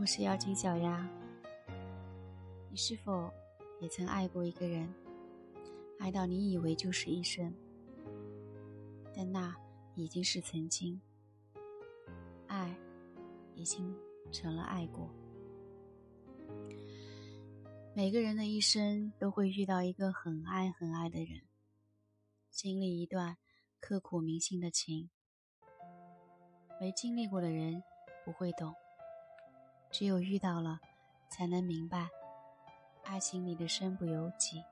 我是妖精小丫。你是否也曾爱过一个人，爱到你以为就是一生，但那已经是曾经，爱已经成了爱过。每个人的一生都会遇到一个很爱很爱的人，经历一段刻骨铭心的情。没经历过的人不会懂，只有遇到了，才能明白，爱情里的身不由己，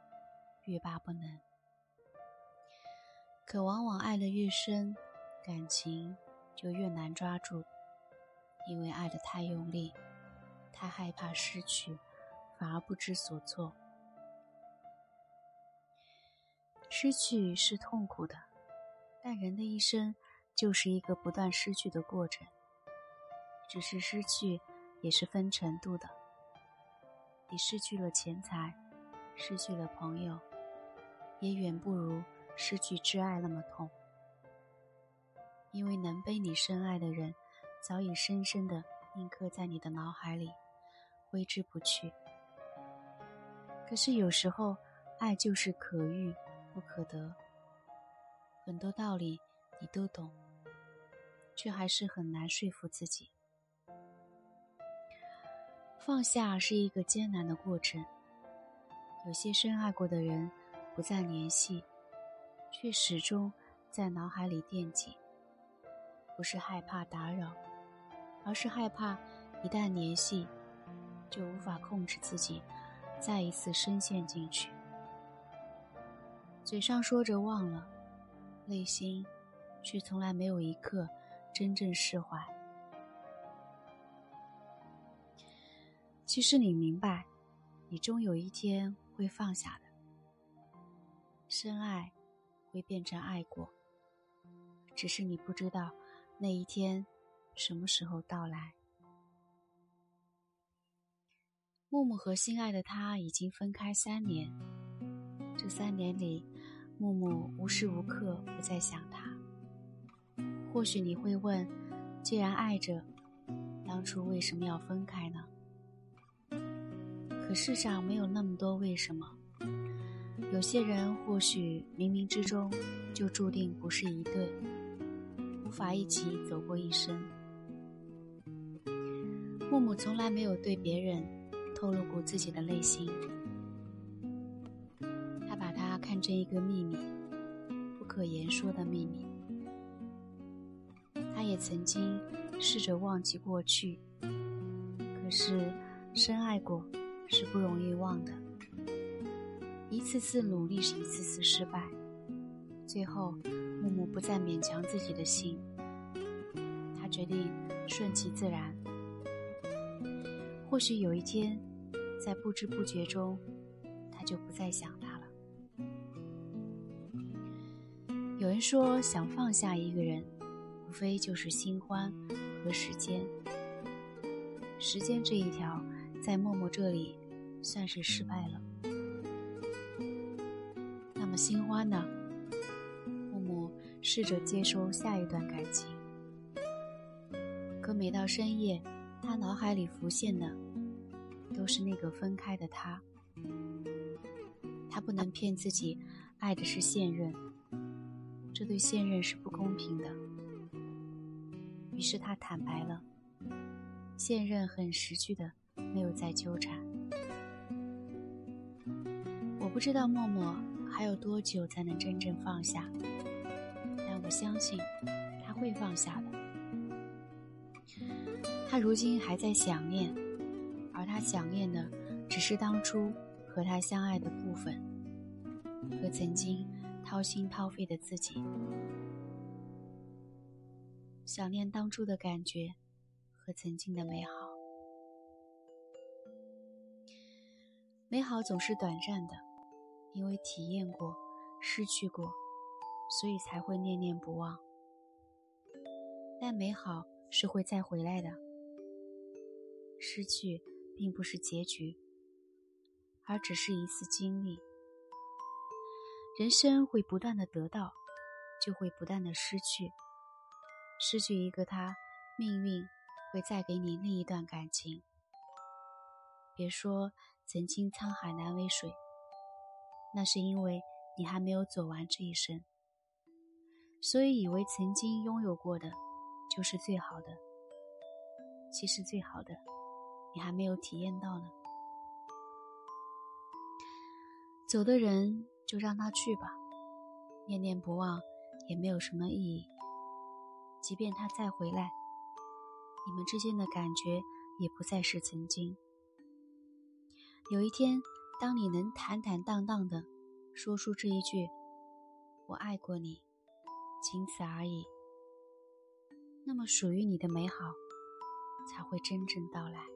欲罢不能。可往往爱得越深，感情就越难抓住，因为爱得太用力，太害怕失去，反而不知所措。失去是痛苦的，但人的一生。就是一个不断失去的过程，只是失去也是分程度的。你失去了钱财，失去了朋友，也远不如失去挚爱那么痛。因为能被你深爱的人，早已深深的印刻在你的脑海里，挥之不去。可是有时候，爱就是可遇不可得，很多道理你都懂。却还是很难说服自己。放下是一个艰难的过程。有些深爱过的人不再联系，却始终在脑海里惦记。不是害怕打扰，而是害怕一旦联系，就无法控制自己，再一次深陷进去。嘴上说着忘了，内心却从来没有一刻。真正释怀。其实你明白，你终有一天会放下的。深爱会变成爱过，只是你不知道那一天什么时候到来。木木和心爱的他已经分开三年，这三年里，木木无时无刻不在想他。或许你会问：既然爱着，当初为什么要分开呢？可世上没有那么多为什么。有些人或许冥冥之中就注定不是一对，无法一起走过一生。木木从来没有对别人透露过自己的内心，他把它看成一个秘密，不可言说的秘密。他也曾经试着忘记过去，可是深爱过是不容易忘的。一次次努力是一次次失败，最后木木不再勉强自己的心，他决定顺其自然。或许有一天，在不知不觉中，他就不再想他了。有人说，想放下一个人。无非就是新欢和时间，时间这一条，在默默这里算是失败了。那么新欢呢？默默试着接收下一段感情，可每到深夜，他脑海里浮现的都是那个分开的他。他不能骗自己，爱的是现任，这对现任是不公平的。于是他坦白了，现任很识趣的，没有再纠缠。我不知道默默还有多久才能真正放下，但我相信他会放下的。他如今还在想念，而他想念的只是当初和他相爱的部分，和曾经掏心掏肺的自己。想念当初的感觉和曾经的美好，美好总是短暂的，因为体验过、失去过，所以才会念念不忘。但美好是会再回来的，失去并不是结局，而只是一次经历。人生会不断的得到，就会不断的失去。失去一个他，命运会再给你另一段感情。别说曾经沧海难为水，那是因为你还没有走完这一生，所以以为曾经拥有过的就是最好的。其实最好的，你还没有体验到呢。走的人就让他去吧，念念不忘也没有什么意义。即便他再回来，你们之间的感觉也不再是曾经。有一天，当你能坦坦荡荡的说出这一句“我爱过你”，仅此而已，那么属于你的美好才会真正到来。